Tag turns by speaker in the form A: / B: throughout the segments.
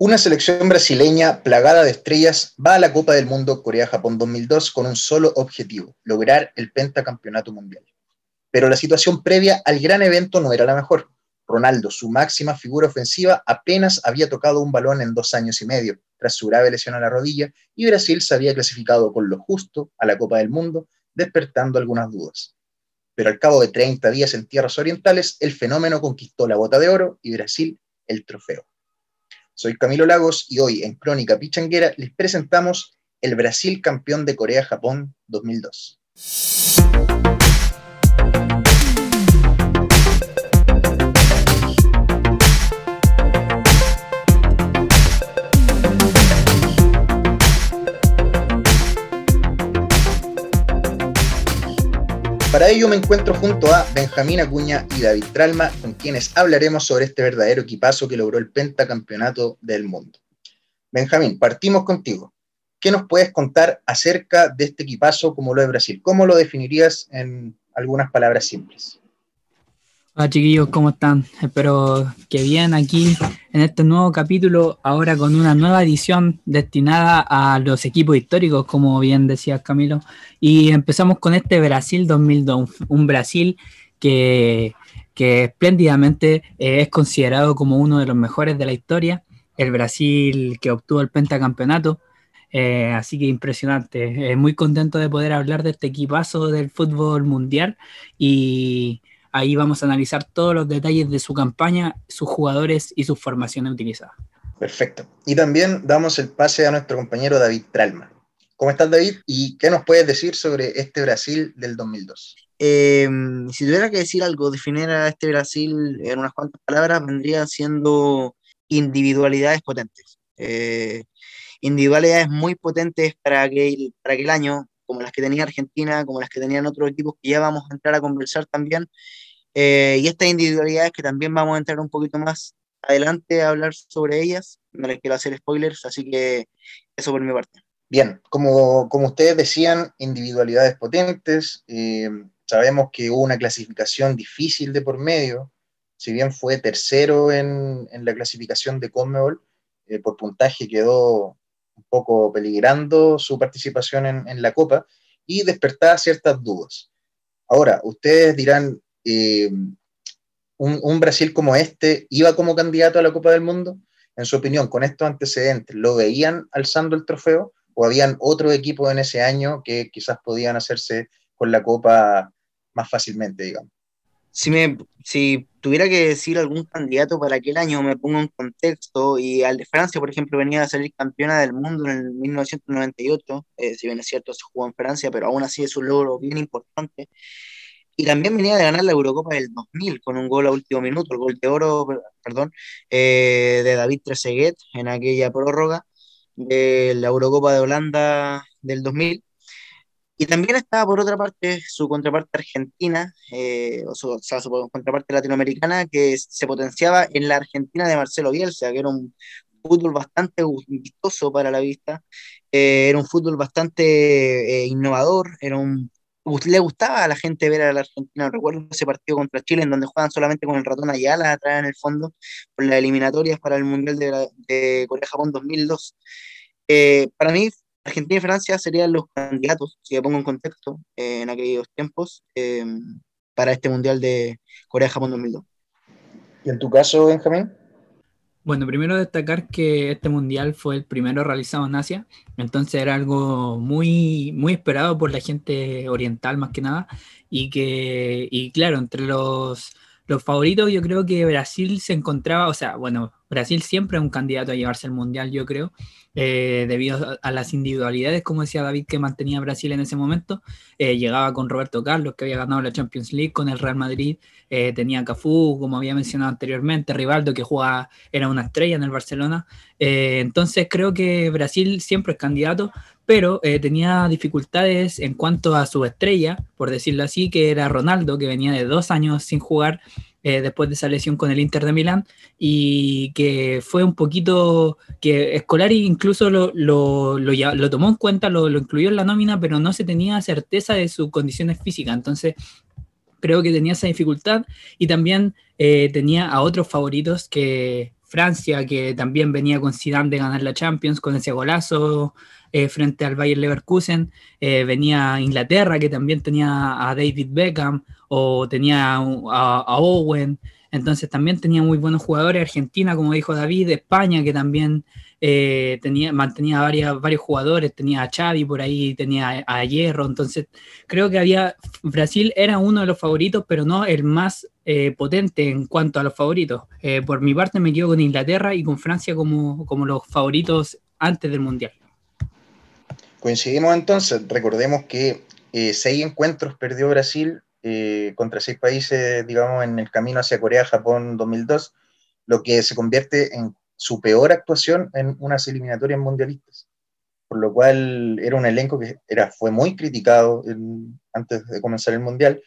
A: Una selección brasileña plagada de estrellas va a la Copa del Mundo Corea-Japón 2002 con un solo objetivo, lograr el pentacampeonato mundial. Pero la situación previa al gran evento no era la mejor. Ronaldo, su máxima figura ofensiva, apenas había tocado un balón en dos años y medio, tras su grave lesión a la rodilla, y Brasil se había clasificado con lo justo a la Copa del Mundo, despertando algunas dudas. Pero al cabo de 30 días en tierras orientales, el fenómeno conquistó la bota de oro y Brasil el trofeo. Soy Camilo Lagos y hoy en Crónica Pichanguera les presentamos el Brasil campeón de Corea-Japón 2002. Para ello me encuentro junto a Benjamín Acuña y David Tralma, con quienes hablaremos sobre este verdadero equipazo que logró el pentacampeonato del mundo. Benjamín, partimos contigo. ¿Qué nos puedes contar acerca de este equipazo como lo de Brasil? ¿Cómo lo definirías en algunas palabras simples?
B: Hola chiquillos, ¿cómo están? Espero que bien aquí en este nuevo capítulo, ahora con una nueva edición destinada a los equipos históricos, como bien decía Camilo. Y empezamos con este Brasil 2002, un Brasil que, que espléndidamente eh, es considerado como uno de los mejores de la historia, el Brasil que obtuvo el pentacampeonato. Eh, así que impresionante, muy contento de poder hablar de este equipazo del fútbol mundial y Ahí vamos a analizar todos los detalles de su campaña, sus jugadores y sus formaciones utilizadas.
A: Perfecto. Y también damos el pase a nuestro compañero David Tralma. ¿Cómo estás, David? ¿Y qué nos puedes decir sobre este Brasil del 2002?
C: Em, si tuviera que decir algo, definir a este Brasil en unas cuantas palabras, vendría siendo individualidades potentes. Eh, individualidades muy potentes para aquel, para aquel año, como las que tenía Argentina, como las que tenían otros equipos que ya vamos a entrar a conversar también. Eh, y estas individualidades que también vamos a entrar un poquito más adelante a hablar sobre ellas. No les quiero hacer spoilers, así que eso por mi parte.
A: Bien, como, como ustedes decían, individualidades potentes. Eh, sabemos que hubo una clasificación difícil de por medio. Si bien fue tercero en, en la clasificación de Conmebol, por puntaje quedó un poco peligrando su participación en, la Copa y despertaba ciertas dudas. Ahora, ustedes dirán, eh, un, Brasil como este iba como candidato a la Copa del Mundo? En su opinión, con estos antecedentes, ¿lo veían alzando el trofeo o habían otro equipo en ese año que quizás podían hacerse con la Copa más fácilmente, digamos?
C: Si, me, si tuviera que decir algún candidato para aquel año, me pongo en contexto, y al de Francia, por ejemplo, venía a salir campeona del mundo en el 1998, eh, si bien es cierto, se jugó en Francia, pero aún así es un logro bien importante. Y también venía de ganar la Eurocopa del 2000 con un gol a último minuto, el gol de oro, perdón, eh, de David Trezeguet en aquella prórroga de la Eurocopa de Holanda del 2000. Y también estaba por otra parte su contraparte argentina, eh, o, su, sea, su contraparte latinoamericana, que se potenciaba en la Argentina de Marcelo Bielsa, que era un fútbol bastante vistoso para la vista, eh, era un fútbol bastante innovador, era un, le gustaba a la gente ver a la Argentina. Recuerdo ese partido contra Chile en donde juegan solamente con el ratón Ayala atrás en el fondo, por las eliminatorias para el Mundial de, Corea-Japón 2002. para mí Argentina y Francia serían los candidatos, si me pongo en contexto, eh, en aquellos tiempos, eh, para este Mundial de Corea-Japón 2002.
A: ¿Y en tu caso, Benjamín?
B: Bueno, primero destacar que este mundial fue el primero realizado en Asia, entonces era algo muy, muy esperado por la gente oriental más que nada, y que, y claro, entre los, los favoritos yo creo que Brasil se encontraba, o sea, bueno, Brasil siempre es un candidato a llevarse el mundial, yo creo, eh, debido a, las individualidades, como decía David, que mantenía Brasil en ese momento. Eh, llegaba con Roberto Carlos, que había ganado la Champions League con el Real Madrid. Eh, tenía Cafú, como había mencionado anteriormente, Rivaldo, que jugaba, era una estrella en el Barcelona. entonces creo que Brasil siempre es candidato, pero tenía dificultades en cuanto a su estrella, por decirlo así, que era Ronaldo, que venía de dos años sin jugar. Eh, después de esa lesión con el Inter de Milán y que fue un poquito que Scolari incluso lo, lo, lo, tomó en cuenta, lo, incluyó en la nómina, pero no se tenía certeza de sus condiciones físicas. Entonces, creo que tenía esa dificultad y también eh, tenía a otros favoritos que Francia, que también venía con Zidane de ganar la Champions con ese golazo eh, frente al Bayer Leverkusen. Eh, venía Inglaterra, que también tenía a David Beckham o tenía a, Owen. Entonces también tenía muy buenos jugadores. Argentina, como dijo David, España, que también eh, tenía, mantenía varios jugadores, tenía a Xavi por ahí, tenía a Hierro, entonces creo que había, Brasil era uno de los favoritos, pero no el más eh, potente en cuanto a los favoritos. Eh, por mi parte me quedo con Inglaterra y con Francia como, como los favoritos antes del Mundial.
A: Coincidimos entonces, recordemos que seis encuentros perdió Brasil contra seis países, digamos, en el camino hacia Corea, Japón 2002, lo que se convierte en su peor actuación en unas eliminatorias mundialistas. Por lo cual era un elenco que era, fue muy criticado antes de comenzar el Mundial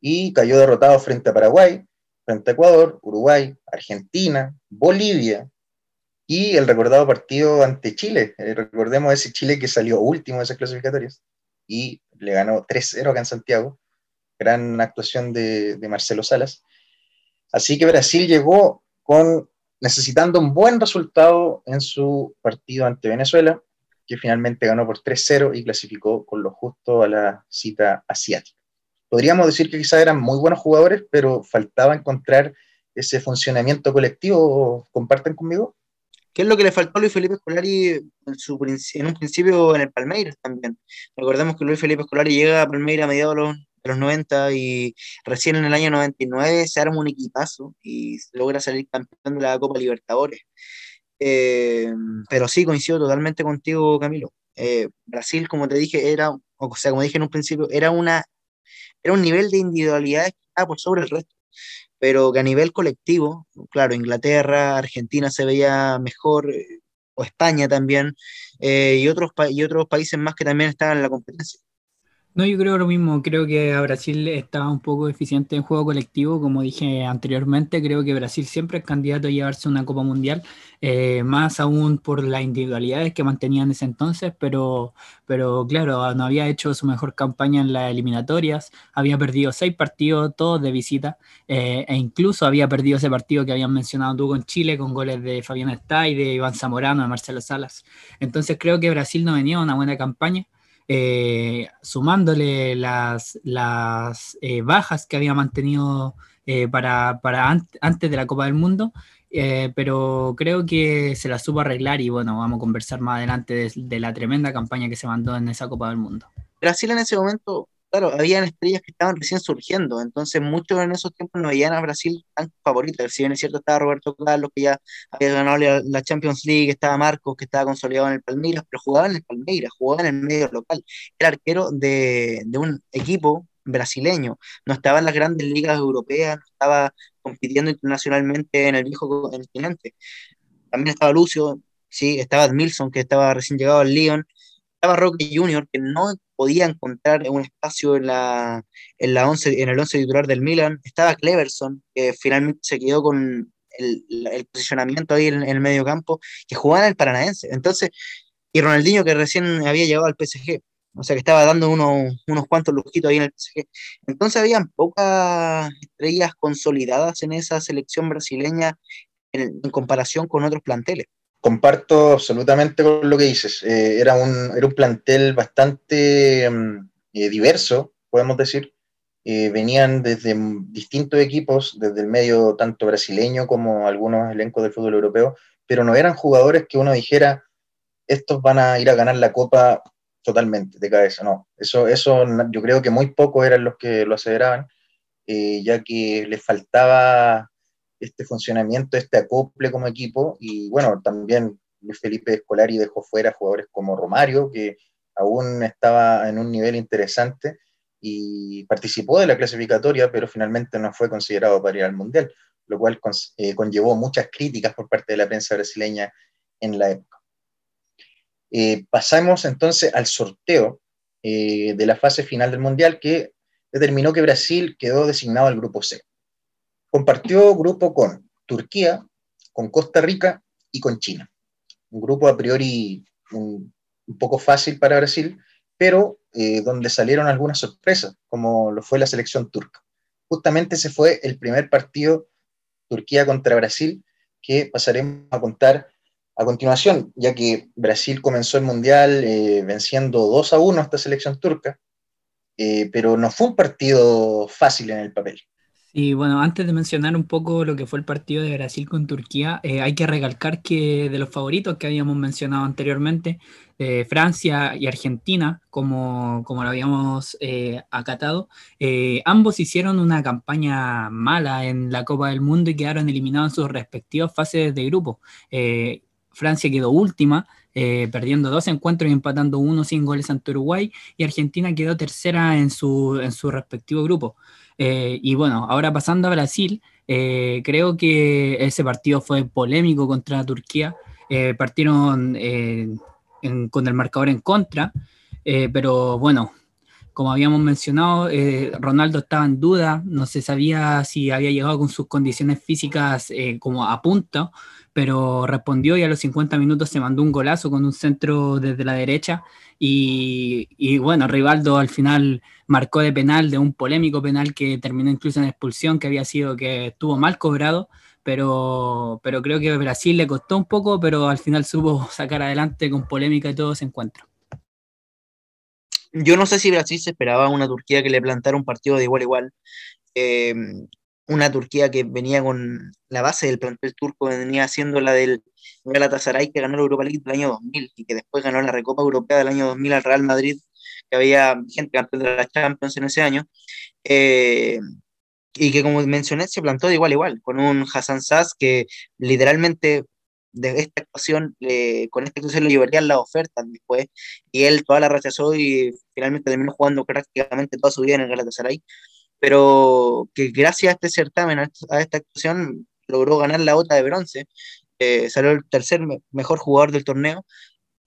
A: y cayó derrotado frente a Paraguay, frente a Ecuador, Uruguay, Argentina, Bolivia y el recordado partido ante Chile. Eh, recordemos ese Chile que salió último de esas clasificatorias y le ganó 3-0 acá en Santiago. Gran actuación de, de Marcelo Salas. Así que Brasil llegó con necesitando un buen resultado en su partido ante Venezuela, que finalmente ganó por 3-0 y clasificó con lo justo a la cita asiática. Podríamos decir que quizás eran muy buenos jugadores, pero faltaba encontrar ese funcionamiento colectivo. ¿Comparten conmigo?
C: ¿Qué es lo que le faltó a Luis Felipe Scolari en, su, en un principio en el Palmeiras también? Recordemos que Luis Felipe Scolari llega a Palmeiras a mediados de los los 90 y recién en el año 99 se arma un equipazo y logra salir campeón de la Copa Libertadores. Eh, pero sí, coincido totalmente contigo, Camilo. Eh, Brasil, como te dije, era, o sea, como dije en un principio, era, una, era un nivel de individualidad que estaba por sobre el resto, pero que a nivel colectivo, claro, Inglaterra, Argentina se veía mejor, eh, o España también, y, otros, y otros países más que también estaban en la competencia.
B: No, yo creo lo mismo. Creo que a Brasil estaba un poco eficiente en juego colectivo. Como dije anteriormente, creo que Brasil siempre es candidato a llevarse una Copa Mundial, eh, más aún por las individualidades que mantenían en ese entonces, pero, pero claro, no había hecho su mejor campaña en las eliminatorias, había perdido seis partidos, todos de visita, eh, e incluso había perdido ese partido que habían mencionado tú con Chile, con goles de Fabián Estay, de Iván Zamorano, de Marcelo Salas. Entonces creo que Brasil no venía una buena campaña. Eh, sumándole las, las eh, bajas que había mantenido eh, para, antes de la Copa del Mundo, pero creo que se la supo arreglar y bueno, vamos a conversar más adelante de, la tremenda campaña que se mandó en esa Copa del Mundo.
C: Brasil en ese momento claro, habían estrellas que estaban recién surgiendo, entonces muchos en esos tiempos no veían a Brasil tan favorito. Si bien es cierto, estaba Roberto Carlos, que ya había ganado la, Champions League, estaba Marcos, que estaba consolidado en el Palmeiras, pero jugaba en el Palmeiras, jugaba en el medio local. Era arquero de, un equipo brasileño, no estaba en las grandes ligas europeas, no estaba compitiendo internacionalmente en el viejo continente. También estaba Lucio, sí, estaba Milson, que estaba recién llegado al Lyon, estaba Roque Junior, que no podía encontrar un espacio en, la, en, la once, en el 11 titular del Milan. Estaba Cleverson, que finalmente se quedó con el, posicionamiento ahí en, el medio campo, que jugaba en el Paranaense. Entonces, y Ronaldinho, que recién había llegado al PSG. O sea, que estaba dando unos, unos cuantos lujitos ahí en el PSG. Entonces, habían pocas estrellas consolidadas en esa selección brasileña en comparación con otros planteles.
A: Comparto absolutamente con lo que dices. Eh, era, un, era un plantel bastante mm, eh, diverso, podemos decir. Eh, venían desde distintos equipos, desde el medio tanto brasileño como algunos elencos del fútbol europeo, pero no eran jugadores que uno dijera, estos van a ir a ganar la copa totalmente de cabeza. No, eso, eso yo creo que muy pocos eran los que lo aseveraban, ya que les faltaba este funcionamiento, este acople como equipo. Y bueno, también Luis Felipe Escolari dejó fuera jugadores como Romario, que aún estaba en un nivel interesante y participó de la clasificatoria, pero finalmente no fue considerado para ir al Mundial, lo cual eh, conllevó muchas críticas por parte de la prensa brasileña en la época. Eh, pasamos entonces al sorteo eh, de la fase final del Mundial que determinó que Brasil quedó designado al grupo C. Compartió grupo con Turquía, con Costa Rica y con China. Un grupo a priori un, poco fácil para Brasil, pero eh, donde salieron algunas sorpresas, como lo fue la selección turca. Justamente ese fue el primer partido Turquía contra Brasil, que pasaremos a contar a continuación, ya que Brasil comenzó el Mundial eh, venciendo 2 a 1 a esta selección turca, eh, pero no fue un partido fácil en el papel.
B: Y bueno, antes de mencionar un poco lo que fue el partido de Brasil con Turquía, eh, hay que recalcar que de los favoritos que habíamos mencionado anteriormente, eh, Francia y Argentina, como, como lo habíamos eh, acatado, ambos hicieron una campaña mala en la Copa del Mundo y quedaron eliminados en sus respectivas fases de grupo. Francia quedó última, perdiendo dos encuentros y empatando uno sin goles ante Uruguay, y Argentina quedó tercera en su, en su respectivo grupo. Eh, y bueno, ahora pasando a Brasil, eh, creo que ese partido fue polémico contra Turquía. Eh, partieron con el marcador en contra, pero bueno, como habíamos mencionado, Ronaldo estaba en duda, no se sabía si había llegado con sus condiciones físicas como a punto, pero respondió y a los 50 minutos se mandó un golazo con un centro desde la derecha y, bueno, Rivaldo al final marcó de penal, de un polémico penal que terminó incluso en expulsión, que había sido que estuvo mal cobrado, pero, pero creo que Brasil le costó un poco, pero al final supo sacar adelante con polémica y todo ese encuentro.
C: Yo no sé si Brasil se esperaba una Turquía que le plantara un partido de igual a igual. Eh, una Turquía que venía con la base del plantel turco, venía siendo la del Galatasaray que ganó la Europa League del año 2000 y que después ganó la Recopa Europea del año 2000 al Real Madrid, que había gente campeón de la Champions en ese año, eh, y que como mencioné se plantó de igual a igual, con un Hassan Sass que literalmente de esta actuación, con esta actuación le llevarían las ofertas después, y él toda la rechazó y finalmente terminó jugando prácticamente toda su vida en el Galatasaray, pero que gracias a este certamen, a esta actuación, logró ganar la bota de bronce, eh, salió el tercer mejor jugador del torneo,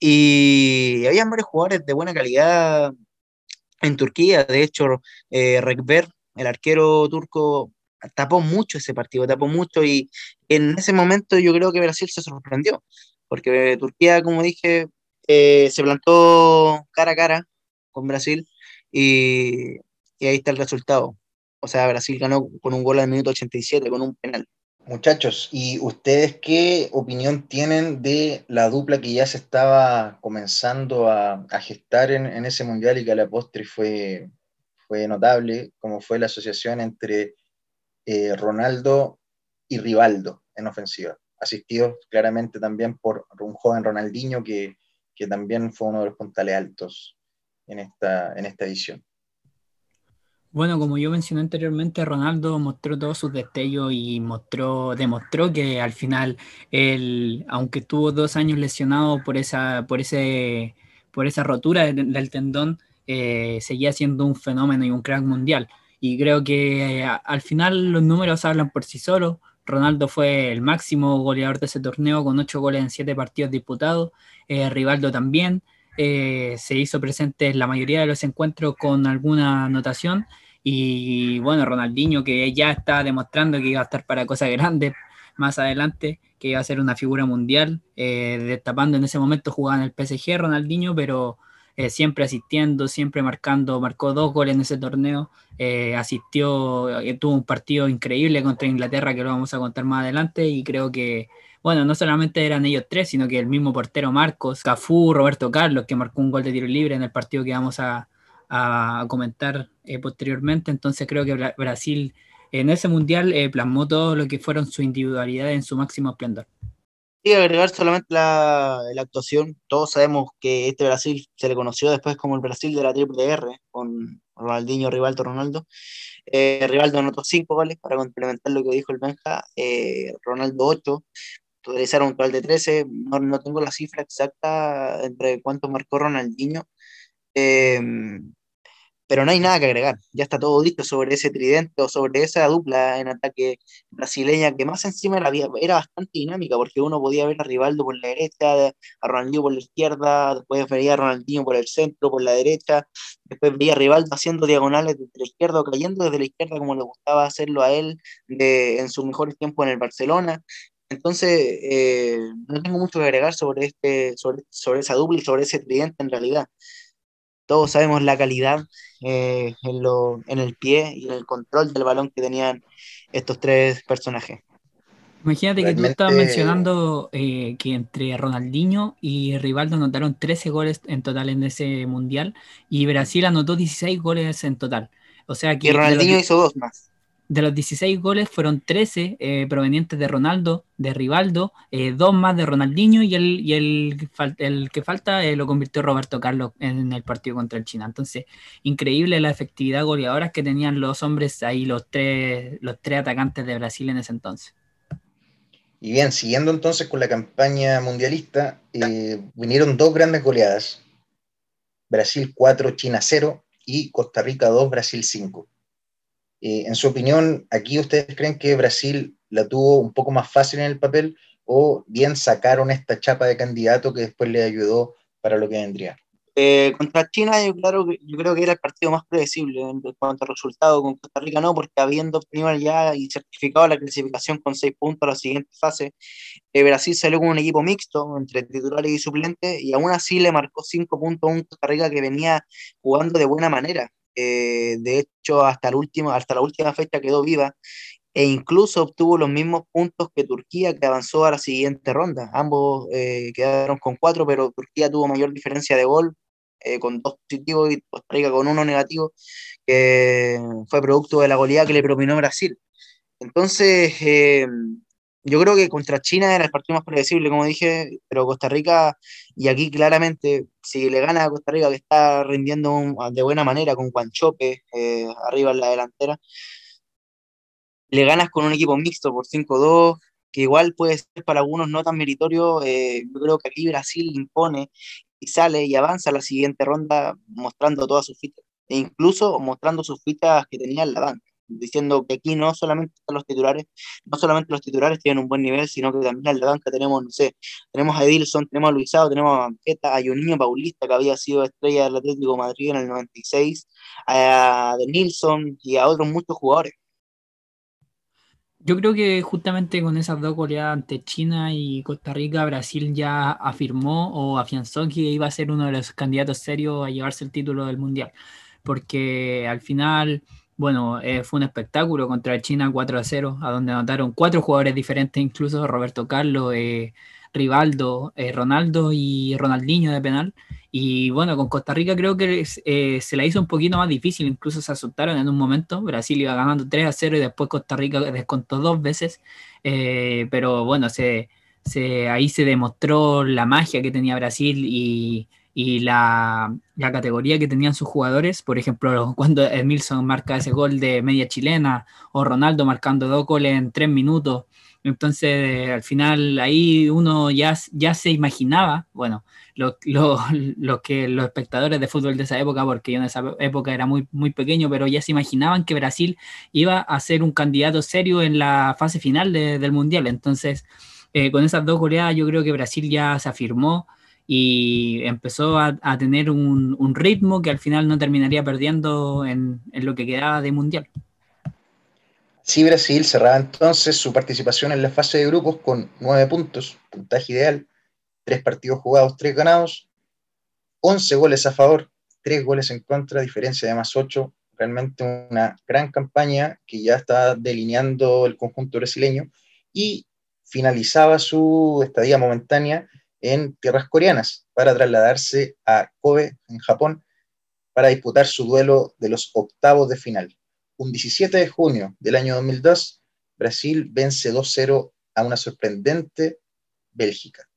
C: y había varios jugadores de buena calidad en Turquía, de hecho, eh, Rekber, el arquero turco, tapó mucho ese partido, tapó mucho, y en ese momento yo creo que Brasil se sorprendió, porque Turquía, como dije, eh, se plantó cara a cara con Brasil, y, y ahí está el resultado. O sea, Brasil ganó con un gol al minuto 87, con un penal.
A: Muchachos, ¿y ustedes qué opinión tienen de la dupla que ya se estaba comenzando a, gestar en, ese mundial y que a la postre fue, fue notable, como fue la asociación entre eh, Ronaldo y Rivaldo en ofensiva, asistidos claramente también por un joven Ronaldinho que, que también fue uno de los puntales altos en esta, en esta edición?
B: Bueno, como yo mencioné anteriormente, Ronaldo mostró todos sus destellos y mostró, demostró que al final aunque tuvo dos años lesionado por esa, por ese, por esa rotura del tendón, eh, seguía siendo un fenómeno y un crack mundial. Y creo que eh, al final los números hablan por sí solos. Ronaldo fue el máximo goleador de ese torneo con ocho goles en siete partidos disputados. Eh, Rivaldo también. Eh, se hizo presente en la mayoría de los encuentros con alguna anotación. Y bueno, Ronaldinho que ya está demostrando que iba a estar para cosas grandes más adelante, que iba a ser una figura mundial, eh, destapando en ese momento jugaba en el PSG Ronaldinho, pero eh, siempre asistiendo, siempre marcando, marcó dos goles en ese torneo, asistió, tuvo un partido increíble contra Inglaterra que lo vamos a contar más adelante y creo que bueno, no solamente eran ellos tres, sino que el mismo portero Marcos, Cafú, Roberto Carlos, que marcó un gol de tiro libre en el partido que vamos a, comentar eh, posteriormente. Entonces creo que Brasil en ese mundial eh, plasmó todo lo que fueron sus individualidades en su máximo esplendor.
C: Y agregar solamente la, actuación, todos sabemos que este Brasil se le conoció después como el Brasil de la Triple R, con Ronaldinho, Rivaldo, Ronaldo. Eh, Rivaldo anotó cinco goles para complementar lo que dijo el Benja, Ronaldo 8, realizaron un total de 13, no, no, tengo la cifra exacta entre cuánto marcó Ronaldinho, eh, pero no hay nada que agregar, ya está todo listo sobre ese tridente o sobre esa dupla en ataque brasileña que más encima era, era bastante dinámica porque uno podía ver a Rivaldo por la derecha, a Ronaldinho por la izquierda, después veía a Ronaldinho por el centro, por la derecha, después veía a Rivaldo haciendo diagonales desde la izquierda o cayendo desde la izquierda como le gustaba hacerlo a él de, en sus mejores tiempos en el Barcelona entonces, eh, no tengo mucho que agregar sobre, este, sobre, sobre esa dupla y sobre ese tridente en realidad. Todos sabemos la calidad eh, en, lo, en el pie y en el control del balón que tenían estos tres personajes.
B: Imagínate que tú estabas mencionando eh, que entre Ronaldinho y Rivaldo anotaron 13 goles en total en ese mundial y Brasil anotó 16 goles en total. O sea que.
C: Y Ronaldinho hizo dos más
B: de los 16 goles fueron 13 eh, provenientes de Ronaldo, de Rivaldo, eh, dos más de Ronaldinho y el, el que falta eh, lo convirtió Roberto Carlos en el partido contra el China. Entonces, increíble la efectividad goleadora que tenían los hombres ahí, los tres, los tres atacantes de Brasil en ese entonces.
A: Y bien, siguiendo entonces con la campaña mundialista, vinieron dos grandes goleadas. Brasil 4, China 0 y Costa Rica 2, Brasil 5 eh, en su opinión, ¿aquí ustedes creen que Brasil la tuvo un poco más fácil en el papel o bien sacaron esta chapa de candidato que después le ayudó para lo que vendría?
C: Eh, contra China yo, claro, yo creo que era el partido más predecible en cuanto al resultado, con Costa Rica no, porque habiendo obtenido ya y certificado la clasificación con seis puntos a la siguiente fase, eh, Brasil salió con un equipo mixto entre titulares y suplentes y aún así le marcó cinco puntos a un Costa Rica que venía jugando de buena manera. Eh, de hasta, hasta la última fecha quedó viva e incluso obtuvo los mismos puntos que Turquía que avanzó a la siguiente ronda. Ambos eh, quedaron con cuatro, pero Turquía tuvo mayor diferencia de gol eh, con dos positivos y Costa Rica con uno negativo, que fue producto de la goleada que le propinó Brasil. Entonces, yo creo que contra China era el partido más predecible, como dije, pero Costa Rica, y aquí claramente, si le gana a Costa Rica, que está rindiendo de buena manera con Guanchope eh, arriba en la delantera, le ganas con un equipo mixto por 5-2, que igual puede ser para algunos no tan meritorio. Eh, yo creo que aquí Brasil impone y sale y avanza a la siguiente ronda mostrando todas sus fichas, e incluso mostrando sus fichas que tenía en la banca diciendo que aquí no solamente los titulares, no solamente los titulares tienen un buen nivel, sino que también en la banca tenemos, no sé, tenemos a Edilson, tenemos a Luisado, tenemos a Banqueta, a niño Paulista, que había sido estrella del Atlético de Madrid en el 96, a De Nilsson y a otros muchos jugadores.
B: Yo creo que justamente con esas dos goleadas ante China y Costa Rica, Brasil ya afirmó o afianzó que iba a ser uno de los candidatos serios a llevarse el título del Mundial. Porque al final bueno, eh, fue un espectáculo contra China 4 a 0, a donde anotaron cuatro jugadores diferentes, incluso Roberto Carlos, eh, Rivaldo, eh, Ronaldo y Ronaldinho de penal. Y bueno, con Costa Rica creo que se la hizo un poquito más difícil, incluso se asustaron en un momento. Brasil iba ganando 3 a 0 y después Costa Rica descontó dos veces. pero bueno, se, ahí se demostró la magia que tenía Brasil y y la, categoría que tenían sus jugadores, por ejemplo, cuando Emilson marca ese gol de media chilena o Ronaldo marcando dos goles en tres minutos. Entonces, al final ahí uno ya, ya se imaginaba, bueno, lo, lo, que los espectadores de fútbol de esa época, porque yo en esa época era muy, muy pequeño, pero ya se imaginaban que Brasil iba a ser un candidato serio en la fase final del Mundial. Entonces, eh, con esas dos goleadas yo creo que Brasil ya se afirmó y empezó a, tener un, ritmo que al final no terminaría perdiendo en, lo que quedaba de mundial.
A: Sí, Brasil cerraba entonces su participación en la fase de grupos con nueve puntos, puntaje ideal, tres partidos jugados, tres ganados, once goles a favor, tres goles en contra, diferencia de más ocho, realmente una gran campaña que ya está delineando el conjunto brasileño y finalizaba su estadía momentánea en tierras coreanas para trasladarse a Kobe, en Japón, para disputar su duelo de los octavos de final. Un 17 de junio del año 2002, Brasil vence 2-0 a una sorprendente Bélgica.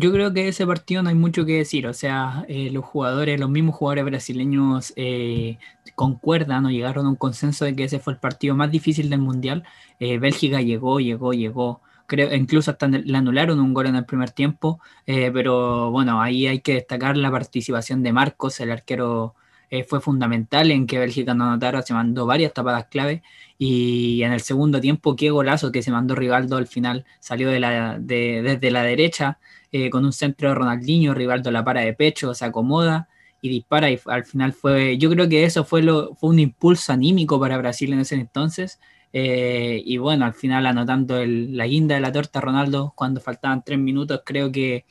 B: Yo creo que ese partido no hay mucho que decir, o sea, eh, los jugadores, los mismos jugadores brasileños eh, concuerdan o llegaron a un consenso de que ese fue el partido más difícil del Mundial. Eh, Bélgica llegó, llegó, llegó. Creo, incluso hasta le anularon un gol en el primer tiempo, pero bueno, ahí hay que destacar la participación de Marcos, el arquero fue fundamental en que Bélgica no anotara, se mandó varias tapadas clave y en el segundo tiempo qué golazo que se mandó Rivaldo al final, salió de la, de, desde la derecha, eh, con un centro de Ronaldinho, Rivaldo la para de pecho, se acomoda dispara y al final fue, yo creo que eso fue un impulso anímico para Brasil en ese entonces. Eh, y bueno, al final anotando la guinda de la torta Ronaldo cuando faltaban tres minutos, creo que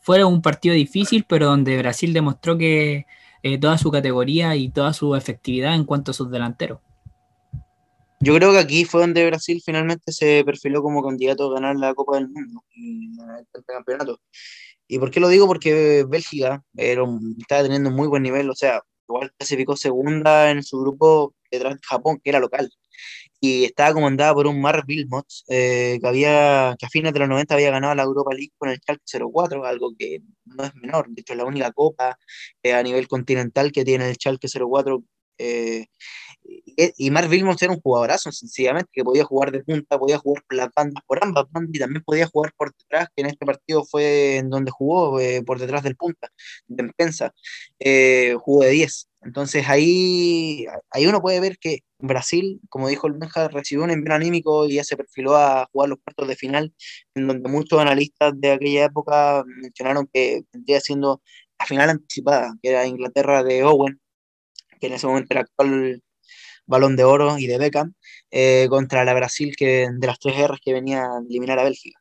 B: fue un partido difícil, pero donde Brasil demostró que eh, toda su categoría y toda su efectividad en cuanto a sus delanteros.
C: Yo creo que aquí fue donde Brasil finalmente se perfiló como candidato a ganar la Copa del Mundo y el campeonato. ¿Y por qué lo digo? Porque Bélgica era estaba teniendo un muy buen nivel, o sea, igual clasificó segunda en su grupo detrás de Japón, que era local, y estaba comandada por un Mark Wilmot, eh, que, había, que a fines de los 90 había ganado la Europa League con el Schalke 04, algo que no es menor, de hecho es la única copa eh, a nivel continental que tiene el Schalke 04 eh, y, Mark Wilmot era un jugadorazo, sencillamente, que podía jugar de punta, podía jugar por las bandas, por ambas bandas, y también podía jugar por detrás, que en este partido fue en donde jugó, eh, por detrás del punta, de defensa, eh, jugó de 10. Entonces ahí, ahí uno puede ver que Brasil, como dijo el Benja, recibió un envío anímico y ya se perfiló a jugar los cuartos de final, en donde muchos analistas de aquella época mencionaron que vendría siendo la final anticipada, que era Inglaterra de Owen, que en ese momento era actual balón de oro y de Beckham, eh, contra la Brasil que, de las tres guerras que venía a eliminar a Bélgica.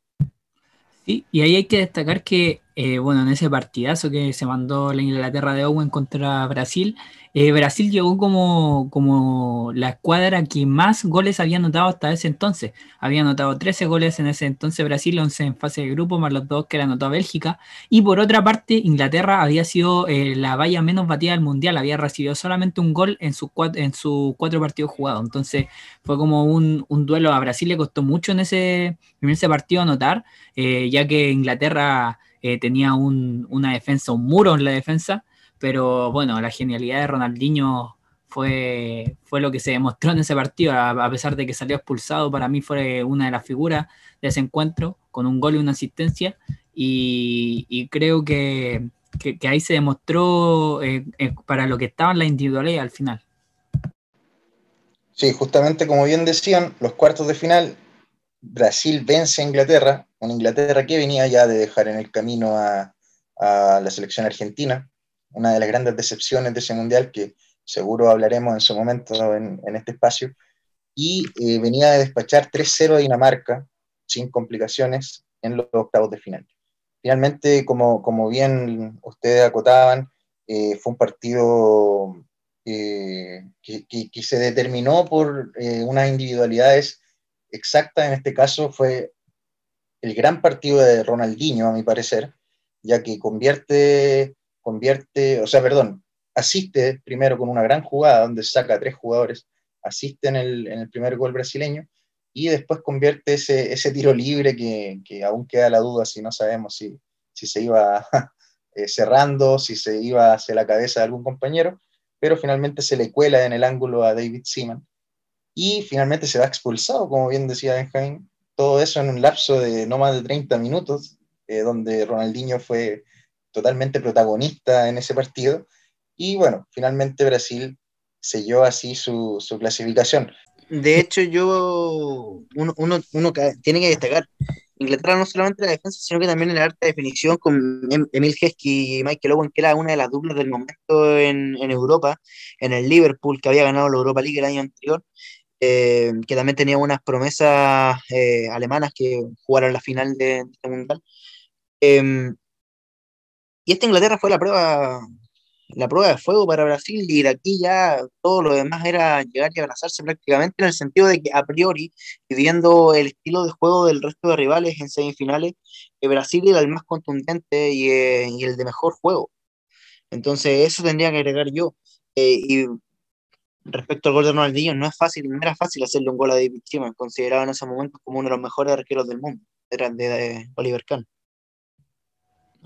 B: Sí, y ahí hay que destacar que, eh, bueno, en ese partidazo que se mandó la Inglaterra de Owen contra Brasil, eh, Brasil llegó como, como la escuadra que más goles había anotado hasta ese entonces. Había anotado 13 goles en ese entonces Brasil, 11 en fase de grupo, más los dos que era anotado Bélgica. Y por otra parte, Inglaterra había sido eh, la valla menos batida del Mundial, había recibido solamente un gol en sus cuatro, en cuatro partidos jugados. Entonces fue como un, duelo a Brasil, le costó mucho en ese, en ese partido anotar, ya que Inglaterra tenía una defensa, un muro en la defensa pero bueno, la genialidad de Ronaldinho fue, fue lo que se demostró en ese partido, a, pesar de que salió expulsado, para mí fue una de las figuras de ese encuentro, con un gol y una asistencia, y, creo que, ahí se demostró eh, eh, para lo que estaba en la individualidad al final.
A: Sí, justamente como bien decían, los cuartos de final, Brasil vence a Inglaterra, una Inglaterra que venía ya de dejar en el camino a la selección argentina, una de las grandes decepciones de ese mundial, que seguro hablaremos en su momento en, este espacio, y eh, venía de despachar 3-0 a Dinamarca sin complicaciones en los octavos de final. Finalmente, como, como bien ustedes acotaban, eh, fue un partido eh, que, que, se determinó por unas individualidades exactas, en este caso fue el gran partido de Ronaldinho, a mi parecer, ya que convierte convierte, o sea, perdón, asiste primero con una gran jugada donde saca a tres jugadores, asiste en el, primer gol brasileño y después convierte ese, tiro libre que, aún queda la duda si no sabemos si, se iba eh, cerrando, si se iba hacia la cabeza de algún compañero, pero finalmente se le cuela en el ángulo a David Seaman y finalmente se va expulsado, como bien decía Benjamin, todo eso en un lapso de no más de 30 minutos, eh, donde Ronaldinho fue totalmente protagonista en ese partido. Y bueno, finalmente Brasil selló así su, su clasificación.
C: De hecho, yo, uno, uno, uno, tiene que destacar, Inglaterra no solamente la defensa, sino que también en la alta definición con em, Emil Heskey y Michael Owen, que era una de las duplas del momento en, en Europa, en el Liverpool, que había ganado la Europa League el año anterior, eh, que también tenía unas promesas eh, alemanas que jugaron la final de, este mundial. Eh, y esta Inglaterra fue la prueba, la prueba de fuego para Brasil y de aquí ya todo lo demás era llegar y abrazarse prácticamente en el sentido de que a priori, viendo el estilo de juego del resto de rivales en semifinales, que Brasil era el más contundente y, eh, y, el de mejor juego. Entonces eso tendría que agregar yo. Eh, y respecto al gol de Ronaldinho, no es fácil, no era fácil hacerle un gol a David Seaman, considerado en ese momento como uno de los mejores arqueros del mundo, era de, de Oliver Kahn.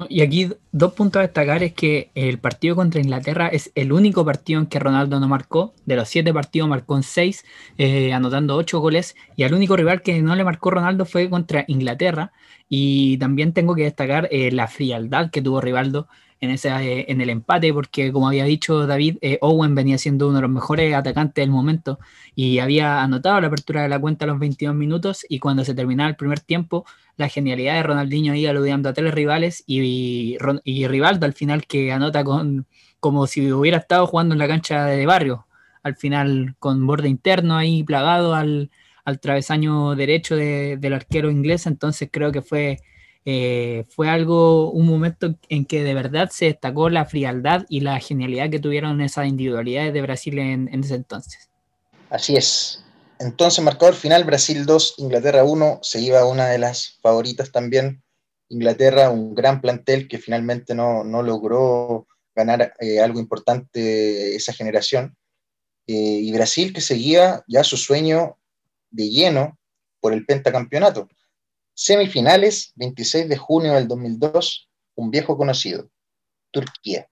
B: Y aquí dos puntos a destacar es que el partido contra Inglaterra es el único partido en que Ronaldo no marcó. De los siete partidos marcó en seis, eh, anotando ocho goles. Y el único rival que no le marcó Ronaldo fue contra Inglaterra. Y también tengo que destacar eh, la frialdad que tuvo Rivaldo en, ese, eh, en el empate, porque como había dicho David, Owen venía siendo uno de los mejores atacantes del momento y había anotado la apertura de la cuenta a los 22 minutos y cuando se terminaba el primer tiempo la genialidad de Ronaldinho ahí aludiendo a tres rivales y, y, Rivaldo al final que anota con, como si hubiera estado jugando en la cancha de barrio, al final con borde interno ahí plagado al, al travesaño derecho del arquero inglés, entonces creo que fue, eh, fue algo, un momento en que de verdad se destacó la frialdad y la genialidad que tuvieron esas individualidades de Brasil en, ese entonces.
A: Así es. Entonces, marcador final, Brasil 2, Inglaterra 1, se iba una de las favoritas también. Inglaterra, un gran plantel que finalmente no, no logró ganar eh, algo importante esa generación. Eh, y Brasil que seguía ya su sueño de lleno por el pentacampeonato. Semifinales, 26 de junio del 2002, un viejo conocido, Turquía.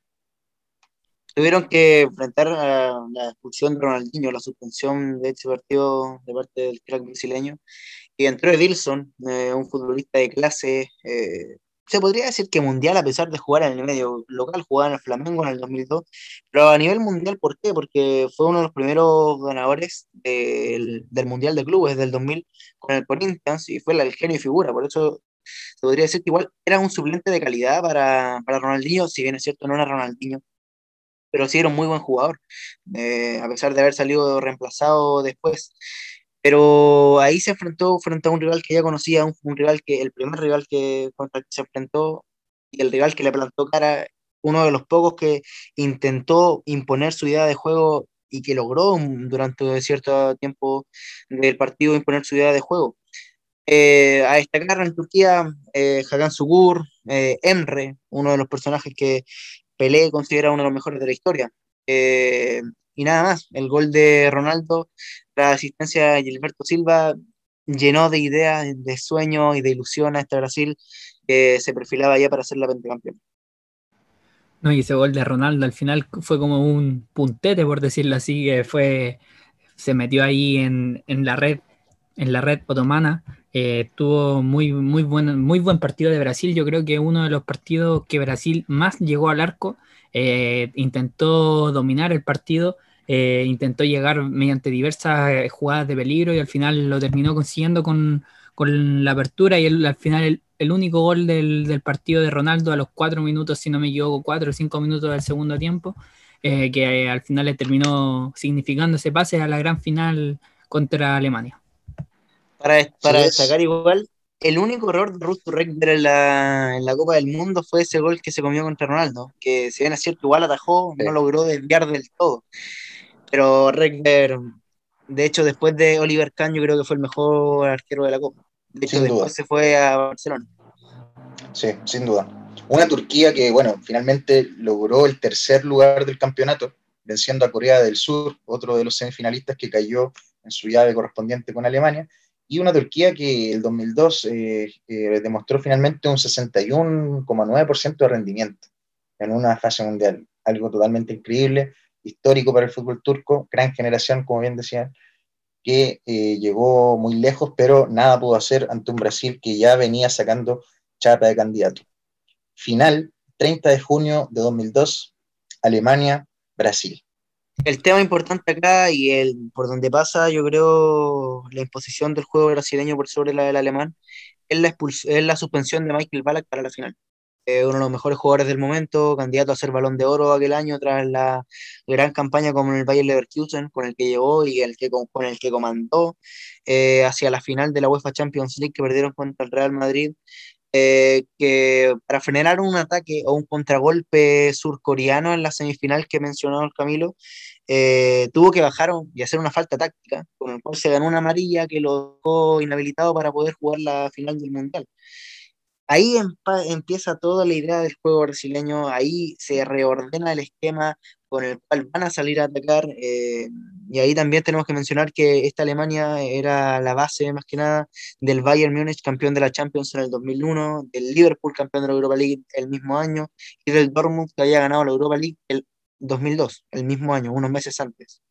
C: Tuvieron que enfrentar a la expulsión de Ronaldinho, la suspensión de este partido de parte del crack brasileño, y entró Edilson, eh, un futbolista de clase eh, se podría decir que mundial a pesar de jugar en el medio local, jugaba en el Flamengo en el 2002, pero a nivel mundial, ¿por qué? Porque fue uno de los primeros ganadores del, del Mundial de Clubes del 2000 con el Corinthians y fue el genio y figura, por eso se podría decir que igual era un suplente de calidad para, para Ronaldinho, si bien es cierto no era Ronaldinho, pero sí era un muy buen jugador, eh, a pesar de haber salido reemplazado después. Pero ahí se enfrentó frente a un rival que ya conocía, un, rival que, el primer rival que contra el que se enfrentó y el rival que le plantó cara, uno de los pocos que intentó imponer su idea de juego y que logró durante cierto tiempo del partido imponer su idea de juego. Eh, a destacar en Turquía, eh, Hakan Sugur, eh, Emre, uno de los personajes que Pelé considera uno de los mejores de la historia. Eh, y nada más, el gol de Ronaldo, la asistencia de Gilberto Silva llenó de ideas, de sueños y de ilusión a este Brasil que se perfilaba ya para ser la pentacampeón.
B: No, y ese gol de Ronaldo al final fue como un puntete, por decirlo así, que fue, se metió ahí en, en la red, en la red otomana. Eh, tuvo muy, muy, buen, muy buen partido de Brasil. Yo creo que uno de los partidos que Brasil más llegó al arco. Eh, intentó dominar el partido, eh, intentó llegar mediante diversas eh, jugadas de peligro y al final lo terminó consiguiendo con, con la apertura y al final el, único gol del, del, partido de Ronaldo a los cuatro minutos, si no me equivoco, cuatro o cinco minutos del segundo tiempo, eh, que al final le terminó significando ese pase a la gran final contra Alemania.
C: Para, para destacar igual, el único error de Ruth Rekber en la, en la Copa del Mundo fue ese gol que se comió contra Ronaldo, que si bien es cierto, igual atajó, no logró desviar del todo. Pero Rekber, de hecho, después de Oliver Kahn, yo creo que fue el mejor arquero de la Copa. De hecho, sin después duda. se fue a Barcelona.
A: Sí, sin duda. Una Turquía que, bueno, finalmente logró el tercer lugar del campeonato, venciendo a Corea del Sur, otro de los semifinalistas que cayó en su llave correspondiente con Alemania, y una Turquía que el 2002 eh, eh, demostró finalmente un 61,9% de rendimiento en una fase mundial, algo totalmente increíble, histórico para el fútbol turco, gran generación, como bien decían, que eh, llegó muy lejos, pero nada pudo hacer ante un Brasil que ya venía sacando chapa de candidato. Final, 30 de junio de 2002, Alemania, Brasil.
C: El tema importante acá y el por donde pasa, yo creo, la imposición del juego brasileño por sobre la del alemán, es la, es la suspensión de Michael Ballack para la final uno de los mejores jugadores del momento, candidato a ser balón de oro aquel año tras la gran campaña con el Bayern Leverkusen, con el que llegó y el que, con, el que comandó eh, hacia la final de la UEFA Champions League que perdieron contra el Real Madrid. Eh, que para frenar un ataque o un contragolpe surcoreano en la semifinal que mencionó el Camilo, eh, tuvo que bajar y hacer una falta táctica, con el cual se ganó una amarilla que lo dejó inhabilitado para poder jugar la final del Mundial ahí empieza toda la idea del juego brasileño, ahí se reordena el esquema con el cual van a salir a atacar, eh, y ahí también tenemos que mencionar que esta Alemania era la base más que nada del Bayern Múnich, campeón de la Champions en el 2001, del Liverpool, campeón de la Europa League el mismo año, y del Dortmund, que había ganado la Europa League el 2002, el mismo año, unos meses antes.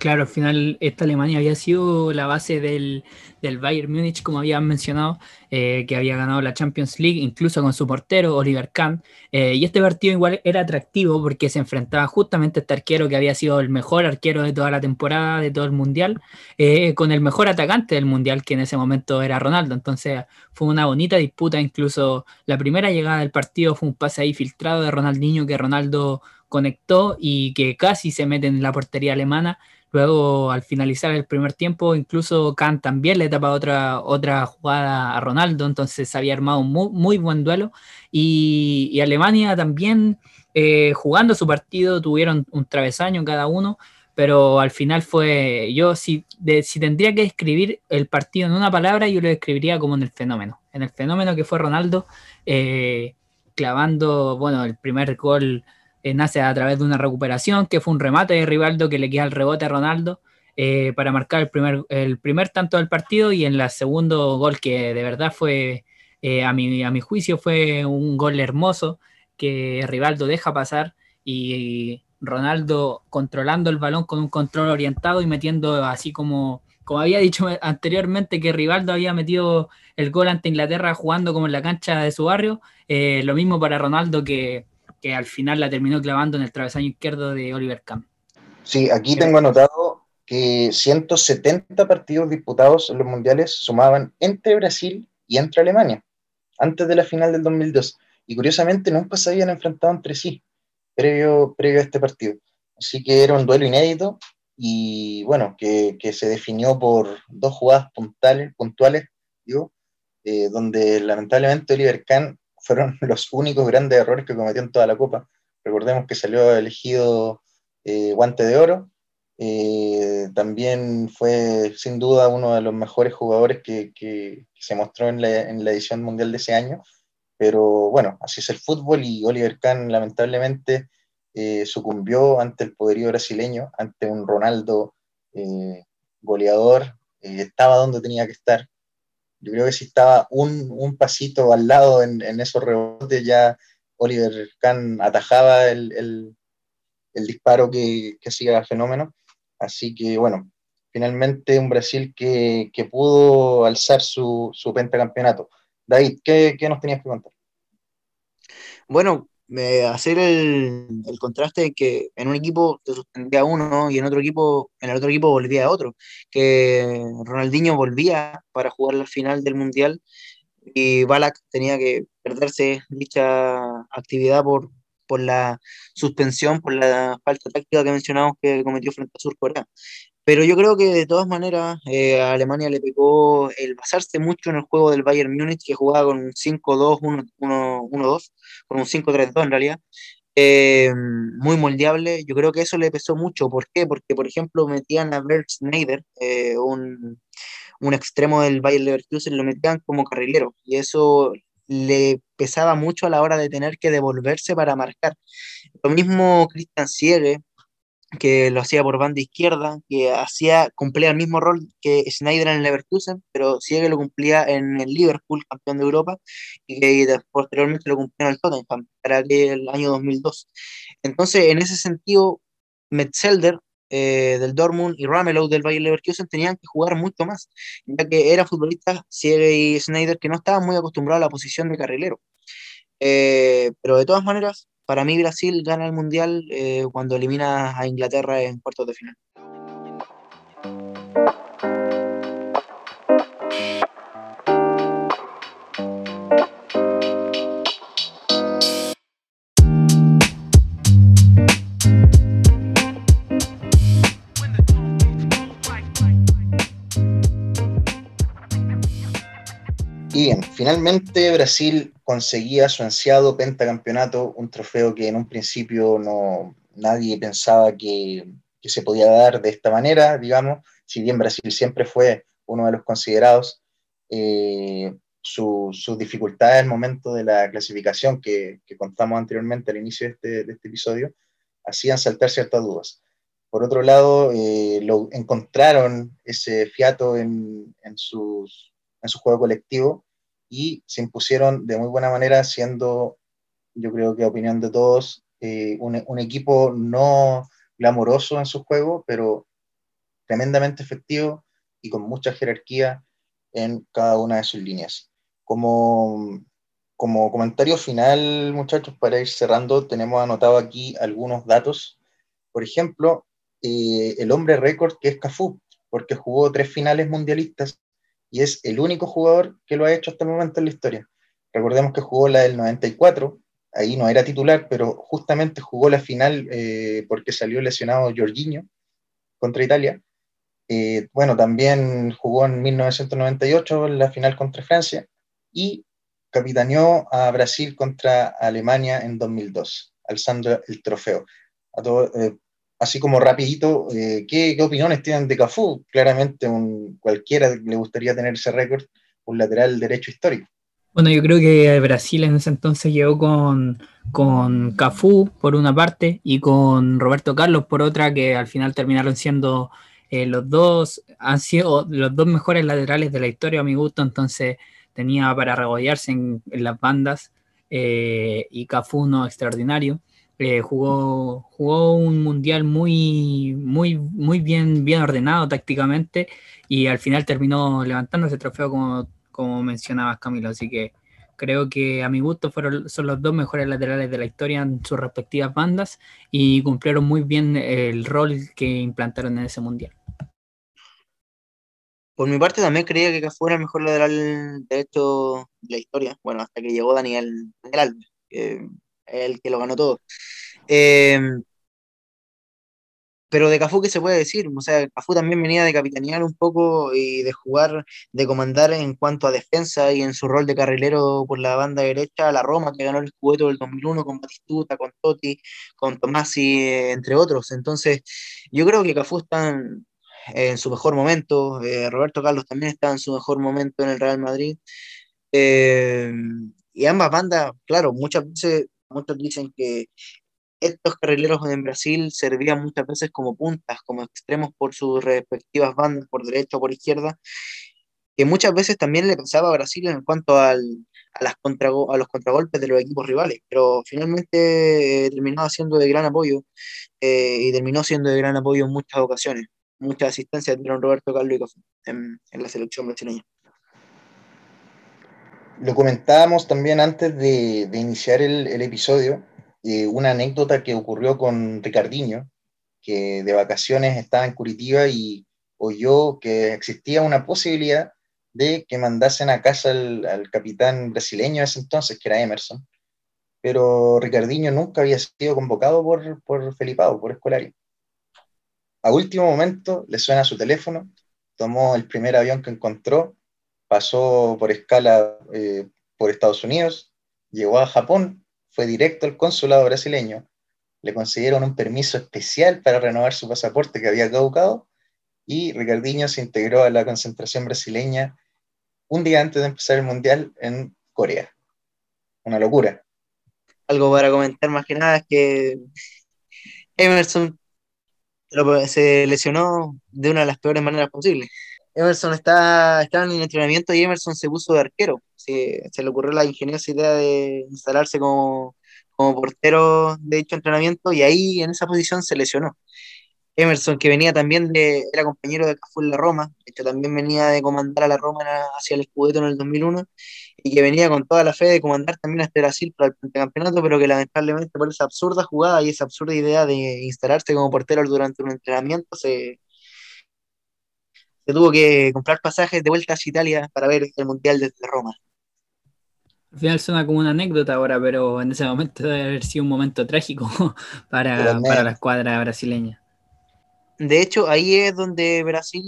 B: Claro, al final esta Alemania había sido la base del, del Bayern Múnich, como habían mencionado, eh, que había ganado la Champions League, incluso con su portero, Oliver Kahn. Eh, y este partido igual era atractivo porque se enfrentaba justamente a este arquero que había sido el mejor arquero de toda la temporada, de todo el Mundial, eh, con el mejor atacante del Mundial, que en ese momento era Ronaldo. Entonces fue una bonita disputa, incluso la primera llegada del partido fue un pase ahí filtrado de Ronaldinho que Ronaldo conectó y que casi se mete en la portería alemana. Luego, al finalizar el primer tiempo, incluso Kahn también le tapa otra, otra jugada a Ronaldo, entonces había armado un muy, buen duelo. Y, Alemania también, eh, jugando su partido, tuvieron un travesaño cada uno, pero al final fue, yo si, si tendría que describir el partido en una palabra, yo lo describiría como en el fenómeno, en el fenómeno que fue Ronaldo, eh, clavando, bueno, el primer gol eh, nace a través de una recuperación, que fue un remate de Rivaldo que le queda el rebote a Ronaldo eh, para marcar el primer, el primer tanto del partido y en el segundo gol que de verdad fue, eh, a, mi, a mi juicio, fue un gol hermoso que Rivaldo deja pasar y Ronaldo controlando el balón con un control orientado y metiendo así como, como había dicho anteriormente que Rivaldo había metido el gol ante Inglaterra jugando como en la cancha de su barrio, lo mismo para Ronaldo que que al final la terminó clavando en el travesaño izquierdo de Oliver Kahn.
A: Sí, aquí tengo anotado que 170 partidos disputados en los mundiales sumaban entre Brasil y entre Alemania, antes de la final del 2002. Y curiosamente nunca se habían enfrentado entre sí, previo, previo a este partido. Así que era un duelo inédito y bueno, que, que se definió por dos jugadas puntuales, puntuales digo, eh, donde lamentablemente Oliver Kahn fueron los únicos grandes errores que cometió en toda la Copa. Recordemos que salió elegido eh, guante de oro. Eh, también fue sin duda uno de los mejores jugadores que, se mostró en la, edición mundial de ese año. Pero bueno, así es el fútbol y Oliver Kahn lamentablemente eh, sucumbió ante el poderío brasileño, ante un Ronaldo goleador, estaba donde tenía que estar, yo creo que si estaba un, un pasito al lado en, en, esos rebotes, ya Oliver Kahn atajaba el, el, disparo que, que hacía el fenómeno. Así que bueno, finalmente un Brasil que, que pudo alzar su, su pentacampeonato. David, ¿qué, ¿qué, nos tenías que contar?
C: Bueno, hacer el, el, contraste de que en un equipo se suspendía uno y en otro equipo, en el otro equipo volvía otro, que Ronaldinho volvía para jugar la final del Mundial y Balak tenía que perderse dicha actividad por, por la suspensión, por la falta táctica que mencionamos que cometió frente a Sur Corea. Pero yo creo que de todas maneras eh, a Alemania le pegó el basarse mucho en el juego del Bayern Múnich, que jugaba con un 5-2, 1-2, con un 5-3-2 en realidad, eh, muy moldeable. Yo creo que eso le pesó mucho. ¿Por qué? Porque, por ejemplo, metían a Bert Schneider, eh, un, un extremo del Bayern Leverkusen, lo metían como carrilero, y eso le pesaba mucho a la hora de tener que devolverse para marcar. Lo mismo Christian Siege, que lo hacía por banda izquierda, que hacía, cumplía el mismo rol que Schneider en el Leverkusen, pero sí lo cumplía en el Liverpool, campeón de Europa, y que posteriormente lo cumplía en el Tottenham, para el año 2002. Entonces, en ese sentido, Metzelder eh, del Dortmund y Ramelow del Bayer Leverkusen tenían que jugar mucho más, ya que eran futbolistas, Siege y Schneider, que no estaban muy acostumbrados a la posición de carrilero. Eh, pero de todas maneras, para mí Brasil gana el Mundial eh, cuando elimina a Inglaterra en cuartos de final.
A: Finalmente Brasil conseguía su ansiado pentacampeonato, un trofeo que en un principio no, nadie pensaba que, se podía dar de esta manera, digamos, si bien Brasil siempre fue uno de los considerados, eh, sus su dificultades al momento de la clasificación que, que contamos anteriormente al inicio de este, este, episodio, hacían saltar ciertas dudas. Por otro lado, eh, lo, encontraron ese fiato en su juego colectivo y se impusieron de muy buena manera, siendo, yo creo que opinión de todos, eh, un, un, equipo no glamoroso en su juego, pero tremendamente efectivo y con mucha jerarquía en cada una de sus líneas. Como, como comentario final, muchachos, para ir cerrando, tenemos anotado aquí algunos datos. Por ejemplo, eh, el hombre récord que es Cafú, porque jugó tres finales mundialistas y es el único jugador que lo ha hecho hasta el momento en la historia. Recordemos que jugó la del 94, ahí no era titular, pero justamente jugó la final eh, porque salió lesionado Jorginho contra Italia. Eh, bueno, también jugó en 1998 en la final contra Francia y capitaneó a Brasil contra Alemania en 2002, alzando el trofeo. Eh, así como rapidito, ¿qué, ¿qué, opiniones tienen de Cafú? Claramente un, cualquiera le gustaría tener ese récord, un lateral derecho histórico.
B: Bueno, yo creo que Brasil en ese entonces llegó con, con Cafú por una parte y con Roberto Carlos por otra, que al final terminaron siendo eh, los dos, han sido los dos mejores laterales de la historia a mi gusto, entonces tenía para regollarse en, las bandas eh, y Cafú no extraordinario. Eh, jugó, jugó un mundial muy, muy, muy bien, bien ordenado tácticamente y al final terminó levantando ese trofeo como como mencionabas Camilo, así que creo que a mi gusto fueron, son los dos mejores laterales de la historia en sus respectivas bandas y cumplieron muy bien el rol que implantaron en ese mundial.
C: Por mi parte también creía que Cafú era el mejor lateral derecho de la historia, bueno, hasta que llegó Daniel, Daniel Alves, el que lo ganó todo. Eh, pero de Cafú, ¿qué se puede decir? O sea, Cafú también venía de capitanear un poco y de jugar, de comandar en cuanto a defensa y en su rol de carrilero por la banda derecha, la Roma, que ganó el Scudetto del 2001 con Batistuta, con Totti, con Tomasi, entre otros. Entonces, yo creo que Cafú está en, su mejor momento, eh, Roberto Carlos también está en su mejor momento en el Real Madrid. Eh, y ambas bandas, claro, muchas veces muchos dicen que estos carrileros en Brasil servían muchas veces como puntas, como extremos por sus respectivas bandas, por derecha o por izquierda, que muchas veces también le pasaba a Brasil en cuanto al, a, las los contragolpes de los equipos rivales, pero finalmente eh, terminó siendo de gran apoyo eh, y terminó siendo de gran apoyo en muchas ocasiones. Muchas asistencias dieron Roberto Carlos y en, en la selección brasileña.
A: Lo comentábamos también antes de, de iniciar el, el episodio, eh, una anécdota que ocurrió con Ricardinho, que de vacaciones estaba en Curitiba y oyó que existía una posibilidad de que mandasen a casa al, capitán brasileño de ese entonces, que era Emerson, pero Ricardinho nunca había sido convocado por, por Felipao, por Escolari. A último momento le suena su teléfono, tomó el primer avión que encontró, pasó por escala eh, por Estados Unidos, llegó a Japón fue directo al consulado brasileño, le consiguieron un permiso especial para renovar su pasaporte que había caducado y Ricardinho se integró a la concentración brasileña un día antes de empezar el Mundial en Corea. Una locura.
C: Algo para comentar más que nada es que Emerson se lesionó de una de las peores maneras posibles. Emerson está, estaba en el entrenamiento y Emerson se puso de arquero. Se, le ocurrió la ingeniosa idea de instalarse como, como portero de dicho entrenamiento y ahí en esa posición se lesionó. Emerson, que venía también de, era compañero de Cafú en la Roma, de hecho también venía de comandar a la Roma hacia el Scudetto en el 2001, y que venía con toda la fe de comandar también a este Brasil para el campeonato, pero que lamentablemente por esa absurda jugada y esa absurda idea de instalarse como portero durante un entrenamiento se, tuvo que comprar pasajes de vuelta a Italia para ver el Mundial desde Roma.
B: Al final suena como una anécdota ahora, pero en ese momento debe haber sido un momento trágico para, para la escuadra brasileña.
C: De hecho, ahí es donde Brasil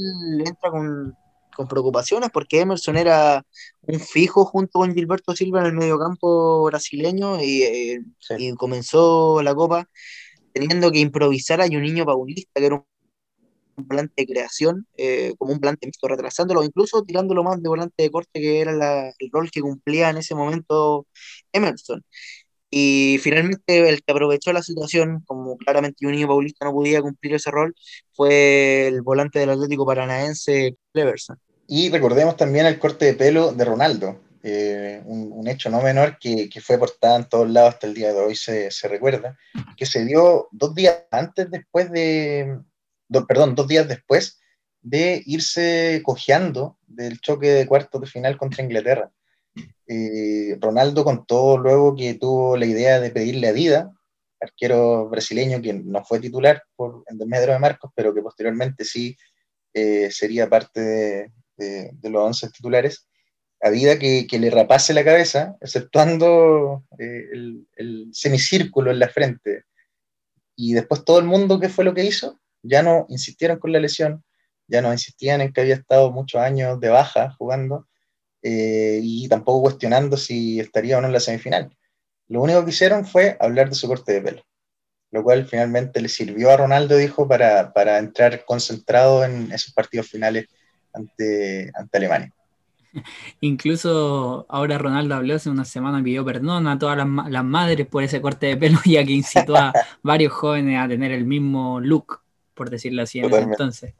C: entra con, con, preocupaciones, porque Emerson era un fijo junto con Gilberto Silva en el mediocampo brasileño y, eh, y comenzó la Copa teniendo que improvisar a un niño paulista, que era un volante de creación, eh, como un volante mixto, retrasándolo, incluso tirándolo más de volante de corte, que era el rol que cumplía en ese momento Emerson. Y finalmente el que aprovechó la situación, como claramente un niño paulista no podía cumplir ese rol, fue el volante del Atlético Paranaense, Cleverson.
A: Y recordemos también el corte de pelo de Ronaldo, eh, un, hecho no menor que, que, fue portada en todos lados hasta el día de hoy, se, se recuerda, que se dio dos días antes después de, perdón, dos días después de irse cojeando del choque de cuartos de final contra Inglaterra. Eh, Ronaldo contó luego que tuvo la idea de pedirle a Dida, arquero brasileño que no fue titular por, en desmedro de Marcos, pero que posteriormente sí eh, sería parte de, los once titulares, había que, que le rapase la cabeza, exceptuando eh, el, el, semicírculo en la frente. Y después todo el mundo, ¿qué fue lo que hizo? Ya no insistieron con la lesión, ya no insistían en que había estado muchos años de baja jugando eh, y tampoco cuestionando si estaría o no en la semifinal. Lo único que hicieron fue hablar de su corte de pelo, lo cual finalmente le sirvió a Ronaldo, dijo, para, para entrar concentrado en esos partidos finales ante, ante Alemania.
B: Incluso ahora Ronaldo habló hace una semana, pidió perdón a todas las, las, madres por ese corte de pelo, ya que incitó a varios jóvenes a tener el mismo look, por decirlo así, en Totalmente. ese entonces.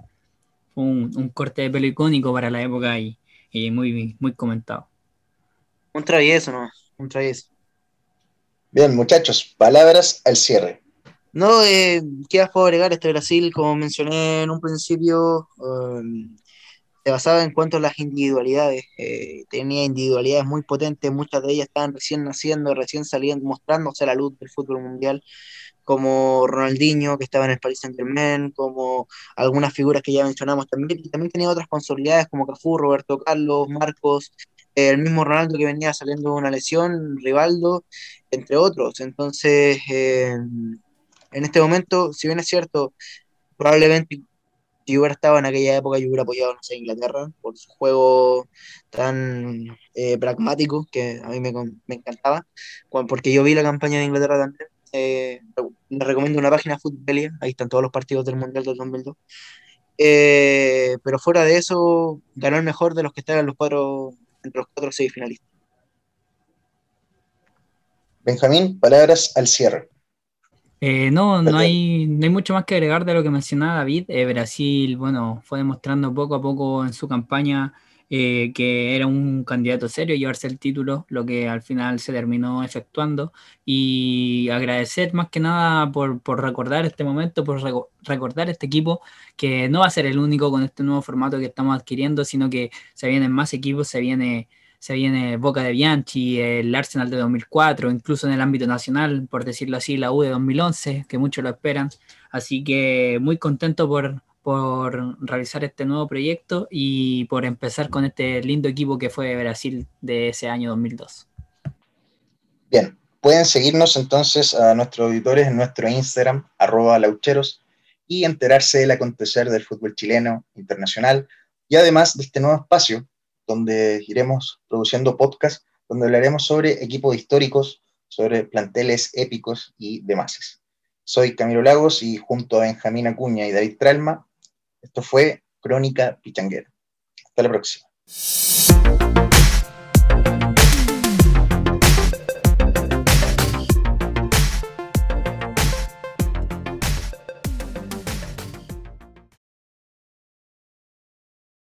B: Fue un, un, corte de pelo icónico para la época y, y muy, muy comentado.
C: Un travieso, ¿no? Un travieso.
A: Bien, muchachos, palabras al cierre.
C: No, eh, ¿qué puedo agregar? Este Brasil, como mencioné en un principio, um, se basaba en cuanto a las individualidades. Eh, tenía individualidades muy potentes, muchas de ellas estaban recién naciendo, recién saliendo, mostrándose a la luz del fútbol mundial, como Ronaldinho, que estaba en el Paris Saint Germain, como algunas figuras que ya mencionamos también, y también tenía otras consolidadas como Cafú, Roberto Carlos, Marcos, el mismo Ronaldo que venía saliendo de una lesión, Rivaldo, entre otros. Entonces, eh, en este momento, si bien es cierto, probablemente si hubiera estado en aquella época, yo hubiera apoyado, sé, Inglaterra, por su juego tan eh, pragmático, que a mí me, me, encantaba, porque yo vi la campaña de Inglaterra también. Eh, les recomiendo una página Footballia, ahí están todos los partidos del Mundial del 2002. Eh, pero fuera de eso, ganó el mejor de los que estaban los cuatro, entre los cuatro semifinalistas.
A: Benjamín, palabras al cierre.
B: Eh, no, no hay, no hay mucho más que agregar de lo que mencionaba David. Eh, Brasil, bueno, fue demostrando poco a poco en su campaña eh, que era un candidato serio llevarse el título, lo que al final se terminó efectuando. Y agradecer más que nada por, por recordar este momento, por rec recordar este equipo, que no va a ser el único con este nuevo formato que estamos adquiriendo, sino que se vienen más equipos, se viene se viene Boca de Bianchi, el Arsenal de 2004, incluso en el ámbito nacional, por decirlo así, la U de 2011, que muchos lo esperan. Así que muy contento por, por realizar este nuevo proyecto y por empezar con este lindo equipo que fue Brasil de ese año 2002.
A: Bien, pueden seguirnos entonces a nuestros auditores en nuestro Instagram, arroba laucheros, y enterarse del acontecer del fútbol chileno internacional y además de este nuevo espacio donde iremos produciendo podcasts donde hablaremos sobre equipos históricos, sobre planteles épicos y demás. Soy Camilo Lagos y junto a Benjamín Acuña y David Tralma, esto fue Crónica Pichanguera. Hasta la próxima.